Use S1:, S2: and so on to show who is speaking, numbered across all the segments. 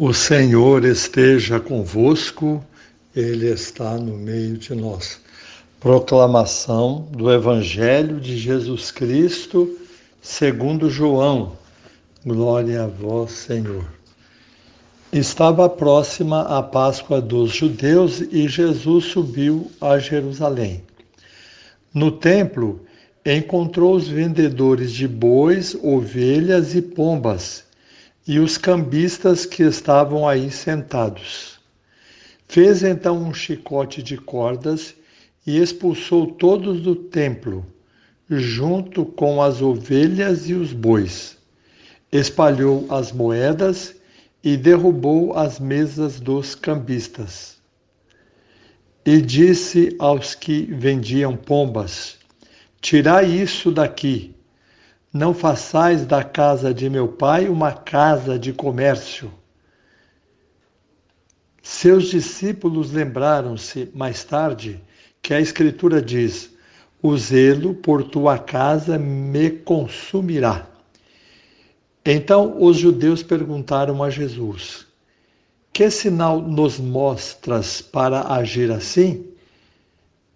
S1: O Senhor esteja convosco, Ele está no meio de nós. Proclamação do Evangelho de Jesus Cristo, segundo João. Glória a vós, Senhor. Estava próxima a Páscoa dos judeus e Jesus subiu a Jerusalém. No templo, encontrou os vendedores de bois, ovelhas e pombas e os cambistas que estavam aí sentados. Fez então um chicote de cordas e expulsou todos do templo, junto com as ovelhas e os bois. Espalhou as moedas e derrubou as mesas dos cambistas. E disse aos que vendiam pombas: Tirai isso daqui não façais da casa de meu pai uma casa de comércio. Seus discípulos lembraram-se mais tarde que a Escritura diz: O zelo por tua casa me consumirá. Então os judeus perguntaram a Jesus: Que sinal nos mostras para agir assim?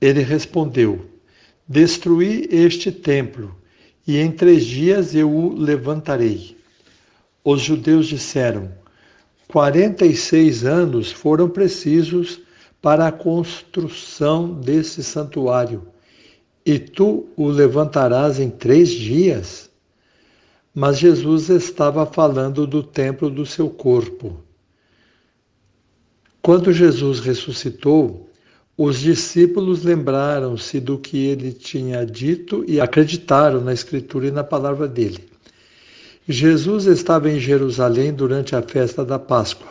S1: Ele respondeu: Destruí este templo e em três dias eu o levantarei. Os judeus disseram: quarenta e seis anos foram precisos para a construção desse santuário, e tu o levantarás em três dias? Mas Jesus estava falando do templo do seu corpo. Quando Jesus ressuscitou, os discípulos lembraram-se do que ele tinha dito e acreditaram na Escritura e na palavra dele. Jesus estava em Jerusalém durante a festa da Páscoa.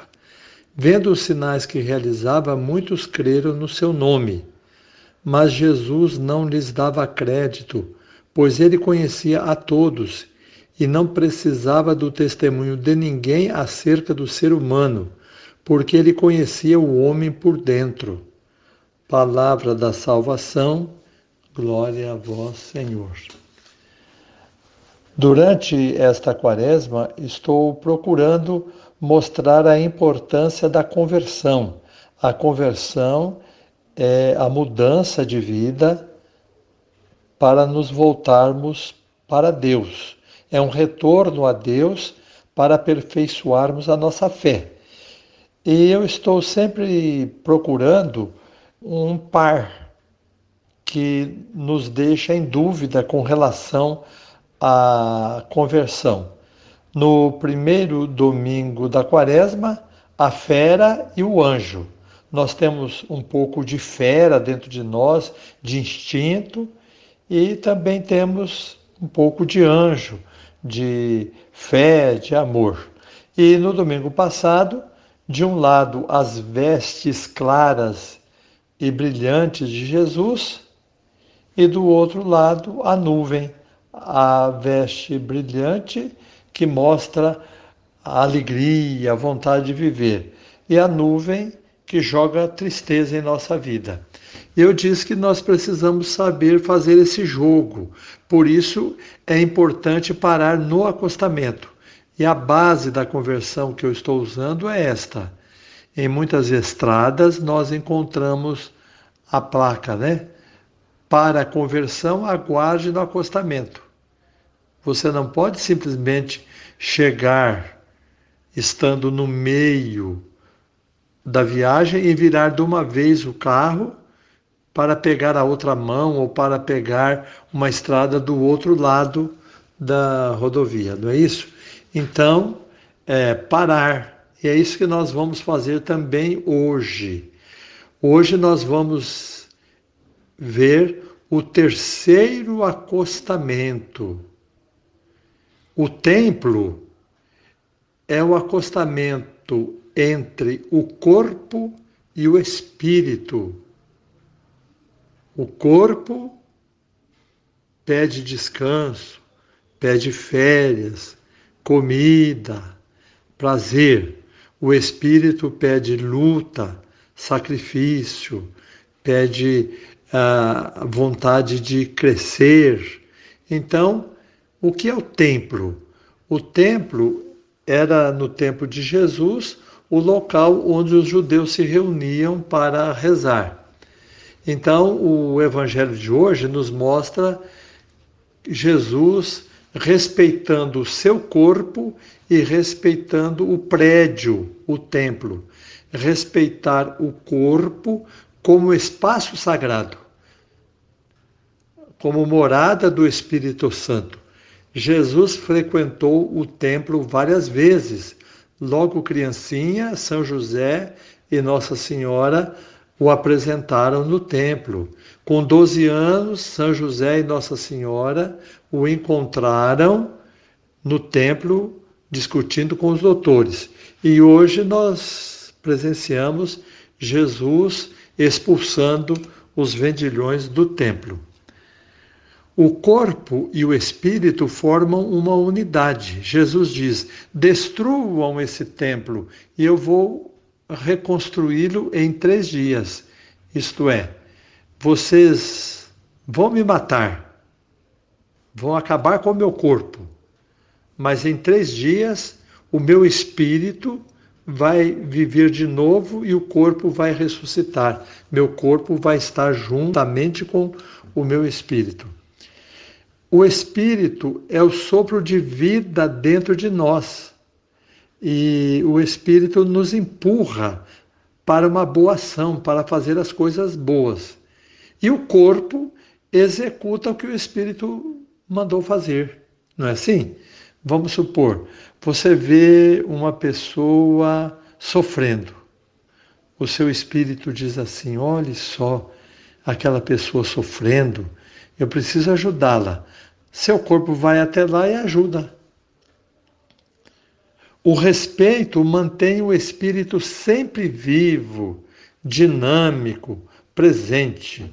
S1: Vendo os sinais que realizava, muitos creram no seu nome. Mas Jesus não lhes dava crédito, pois ele conhecia a todos e não precisava do testemunho de ninguém acerca do ser humano, porque ele conhecia o homem por dentro. Palavra da salvação, glória a vós, Senhor. Durante esta quaresma, estou procurando mostrar a importância da conversão. A conversão é a mudança de vida para nos voltarmos para Deus. É um retorno a Deus para aperfeiçoarmos a nossa fé. E eu estou sempre procurando um par que nos deixa em dúvida com relação à conversão. No primeiro domingo da quaresma, a fera e o anjo. Nós temos um pouco de fera dentro de nós, de instinto, e também temos um pouco de anjo, de fé, de amor. E no domingo passado, de um lado, as vestes claras e brilhantes de Jesus, e do outro lado a nuvem, a veste brilhante que mostra a alegria, a vontade de viver, e a nuvem que joga tristeza em nossa vida. Eu disse que nós precisamos saber fazer esse jogo, por isso é importante parar no acostamento. E a base da conversão que eu estou usando é esta em muitas estradas nós encontramos a placa, né? Para conversão, aguarde no acostamento. Você não pode simplesmente chegar estando no meio da viagem e virar de uma vez o carro para pegar a outra mão ou para pegar uma estrada do outro lado da rodovia, não é isso? Então, é, parar e é isso que nós vamos fazer também hoje. Hoje nós vamos ver o terceiro acostamento. O templo é o acostamento entre o corpo e o espírito. O corpo pede descanso, pede férias, comida, prazer. O espírito pede luta, sacrifício, pede a uh, vontade de crescer. Então, o que é o templo? O templo era no tempo de Jesus o local onde os judeus se reuniam para rezar. Então, o evangelho de hoje nos mostra Jesus respeitando o seu corpo e respeitando o prédio, o templo. Respeitar o corpo como espaço sagrado, como morada do Espírito Santo. Jesus frequentou o templo várias vezes. Logo criancinha, São José e Nossa Senhora o apresentaram no templo. Com 12 anos, São José e Nossa Senhora o encontraram no templo discutindo com os doutores. E hoje nós presenciamos Jesus expulsando os vendilhões do templo. O corpo e o espírito formam uma unidade. Jesus diz: destruam esse templo e eu vou reconstruí-lo em três dias. Isto é, vocês vão me matar, vão acabar com o meu corpo, mas em três dias o meu espírito vai viver de novo e o corpo vai ressuscitar. Meu corpo vai estar juntamente com o meu espírito. O Espírito é o sopro de vida dentro de nós. E o Espírito nos empurra para uma boa ação, para fazer as coisas boas. E o corpo executa o que o Espírito mandou fazer. Não é assim? Vamos supor, você vê uma pessoa sofrendo. O seu espírito diz assim: olhe só, aquela pessoa sofrendo, eu preciso ajudá-la. Seu corpo vai até lá e ajuda. O respeito mantém o espírito sempre vivo, dinâmico, presente.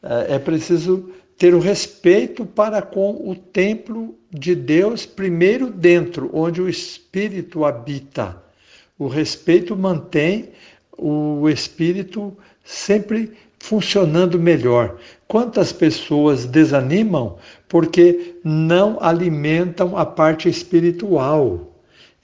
S1: É, é preciso ter o respeito para com o templo de Deus, primeiro dentro, onde o espírito habita. O respeito mantém o espírito sempre funcionando melhor. Quantas pessoas desanimam porque não alimentam a parte espiritual?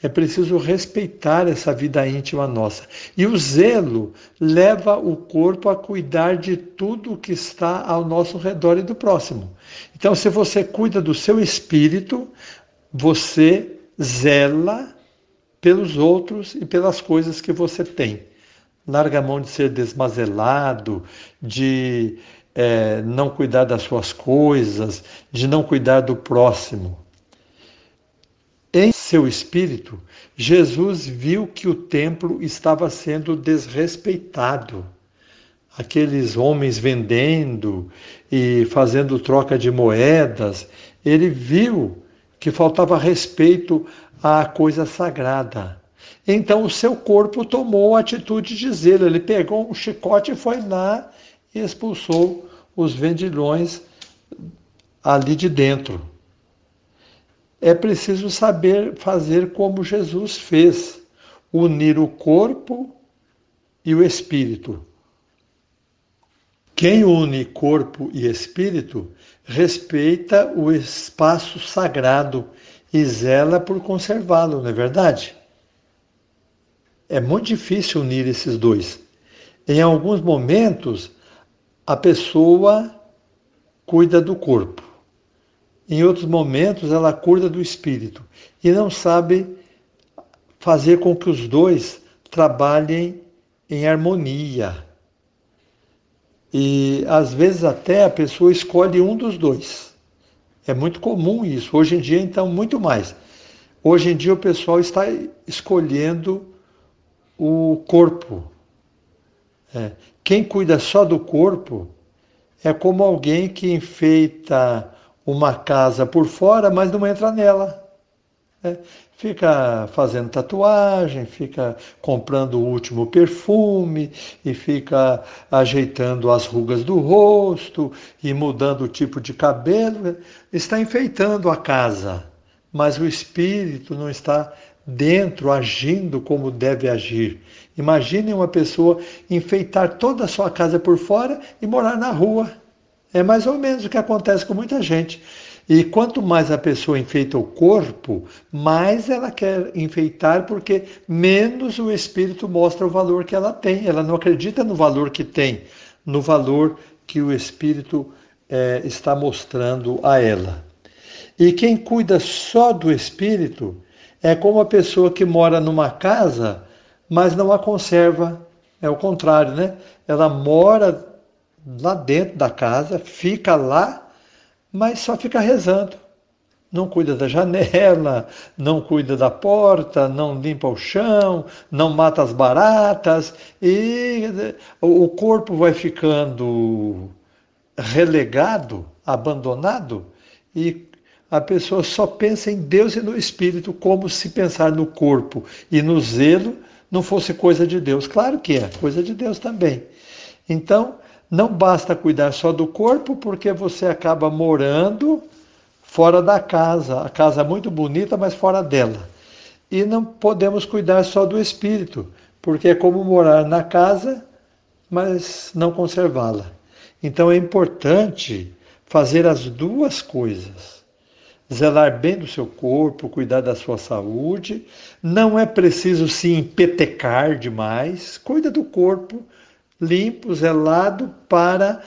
S1: É preciso respeitar essa vida íntima nossa. E o zelo leva o corpo a cuidar de tudo que está ao nosso redor e do próximo. Então, se você cuida do seu espírito, você zela pelos outros e pelas coisas que você tem larga a mão de ser desmazelado, de é, não cuidar das suas coisas, de não cuidar do próximo. Em seu espírito, Jesus viu que o templo estava sendo desrespeitado. Aqueles homens vendendo e fazendo troca de moedas, ele viu que faltava respeito à coisa sagrada. Então o seu corpo tomou a atitude de zelo. Ele pegou um chicote e foi lá e expulsou os vendilhões ali de dentro. É preciso saber fazer como Jesus fez, unir o corpo e o espírito. Quem une corpo e espírito respeita o espaço sagrado e zela por conservá-lo, não é verdade? É muito difícil unir esses dois. Em alguns momentos, a pessoa cuida do corpo. Em outros momentos, ela cuida do espírito e não sabe fazer com que os dois trabalhem em harmonia. E às vezes até a pessoa escolhe um dos dois. É muito comum isso. Hoje em dia, então, muito mais. Hoje em dia, o pessoal está escolhendo o corpo. É. Quem cuida só do corpo é como alguém que enfeita uma casa por fora, mas não entra nela. É. Fica fazendo tatuagem, fica comprando o último perfume e fica ajeitando as rugas do rosto e mudando o tipo de cabelo. Está enfeitando a casa, mas o espírito não está dentro, agindo como deve agir. Imagine uma pessoa enfeitar toda a sua casa por fora e morar na rua. É mais ou menos o que acontece com muita gente. E quanto mais a pessoa enfeita o corpo, mais ela quer enfeitar, porque menos o espírito mostra o valor que ela tem. Ela não acredita no valor que tem, no valor que o espírito é, está mostrando a ela. E quem cuida só do espírito é como a pessoa que mora numa casa, mas não a conserva. É o contrário, né? Ela mora lá dentro da casa, fica lá, mas só fica rezando. Não cuida da janela, não cuida da porta, não limpa o chão, não mata as baratas e o corpo vai ficando relegado, abandonado e a pessoa só pensa em Deus e no espírito como se pensar no corpo e no zelo não fosse coisa de Deus. Claro que é, coisa de Deus também. Então, não basta cuidar só do corpo, porque você acaba morando fora da casa. A casa é muito bonita, mas fora dela. E não podemos cuidar só do espírito, porque é como morar na casa, mas não conservá-la. Então é importante fazer as duas coisas. Zelar bem do seu corpo, cuidar da sua saúde. Não é preciso se empetecar demais. Cuida do corpo, limpo, zelado para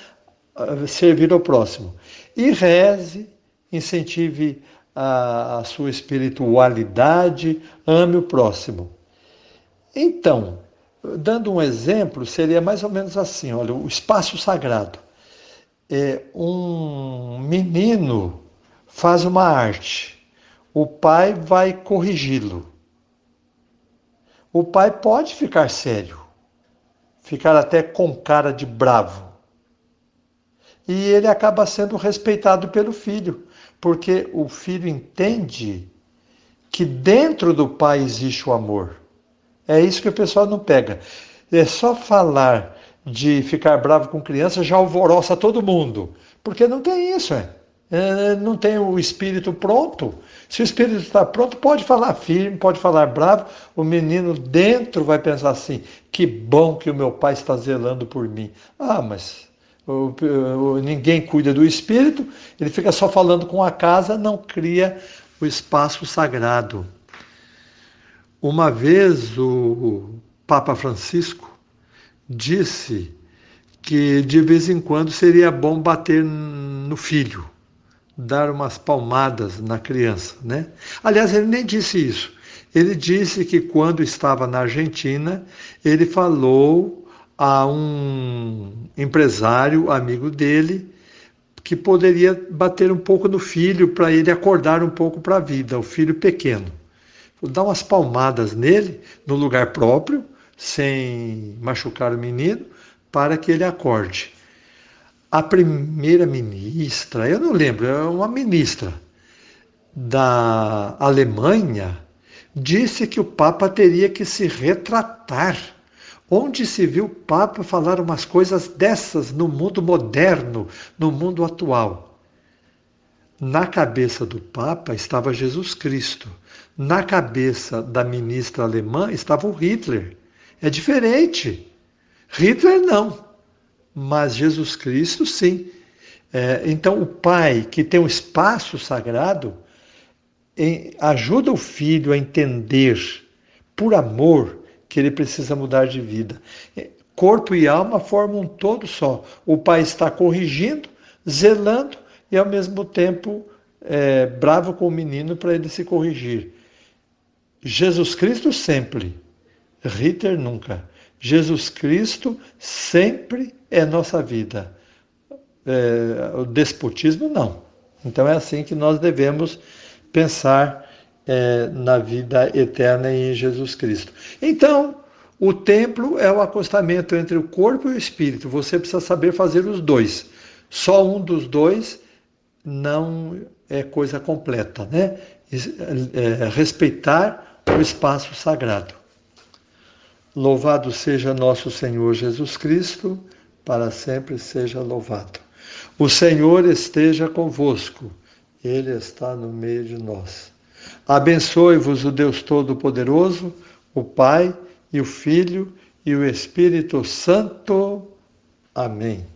S1: ah, servir ao próximo. E reze, incentive a, a sua espiritualidade, ame o próximo. Então, dando um exemplo, seria mais ou menos assim: olha, o espaço sagrado. É, um menino faz uma arte, o pai vai corrigi-lo. O pai pode ficar sério, ficar até com cara de bravo. E ele acaba sendo respeitado pelo filho, porque o filho entende que dentro do pai existe o amor. É isso que o pessoal não pega. É só falar de ficar bravo com criança já alvoroça todo mundo, porque não tem isso, é. É, não tem o espírito pronto. Se o espírito está pronto, pode falar firme, pode falar bravo. O menino dentro vai pensar assim: que bom que o meu pai está zelando por mim. Ah, mas o, o, ninguém cuida do espírito, ele fica só falando com a casa, não cria o espaço sagrado. Uma vez o Papa Francisco disse que de vez em quando seria bom bater no filho dar umas palmadas na criança, né? Aliás, ele nem disse isso. Ele disse que quando estava na Argentina, ele falou a um empresário amigo dele que poderia bater um pouco no filho para ele acordar um pouco para a vida, o filho pequeno. Dar umas palmadas nele, no lugar próprio, sem machucar o menino, para que ele acorde a primeira ministra, eu não lembro, é uma ministra da Alemanha, disse que o Papa teria que se retratar. Onde se viu o Papa falar umas coisas dessas no mundo moderno, no mundo atual? Na cabeça do Papa estava Jesus Cristo. Na cabeça da ministra alemã estava o Hitler. É diferente. Hitler não mas Jesus Cristo sim. É, então, o pai que tem um espaço sagrado em, ajuda o filho a entender, por amor, que ele precisa mudar de vida. É, corpo e alma formam um todo só. O pai está corrigindo, zelando e, ao mesmo tempo, é, bravo com o menino para ele se corrigir. Jesus Cristo sempre, Ritter nunca. Jesus Cristo sempre é nossa vida. É, o despotismo, não. Então é assim que nós devemos pensar é, na vida eterna em Jesus Cristo. Então, o templo é o acostamento entre o corpo e o espírito. Você precisa saber fazer os dois. Só um dos dois não é coisa completa, né? É, respeitar o espaço sagrado. Louvado seja nosso Senhor Jesus Cristo, para sempre seja louvado. O Senhor esteja convosco, Ele está no meio de nós. Abençoe-vos o Deus Todo-Poderoso, o Pai e o Filho e o Espírito Santo. Amém.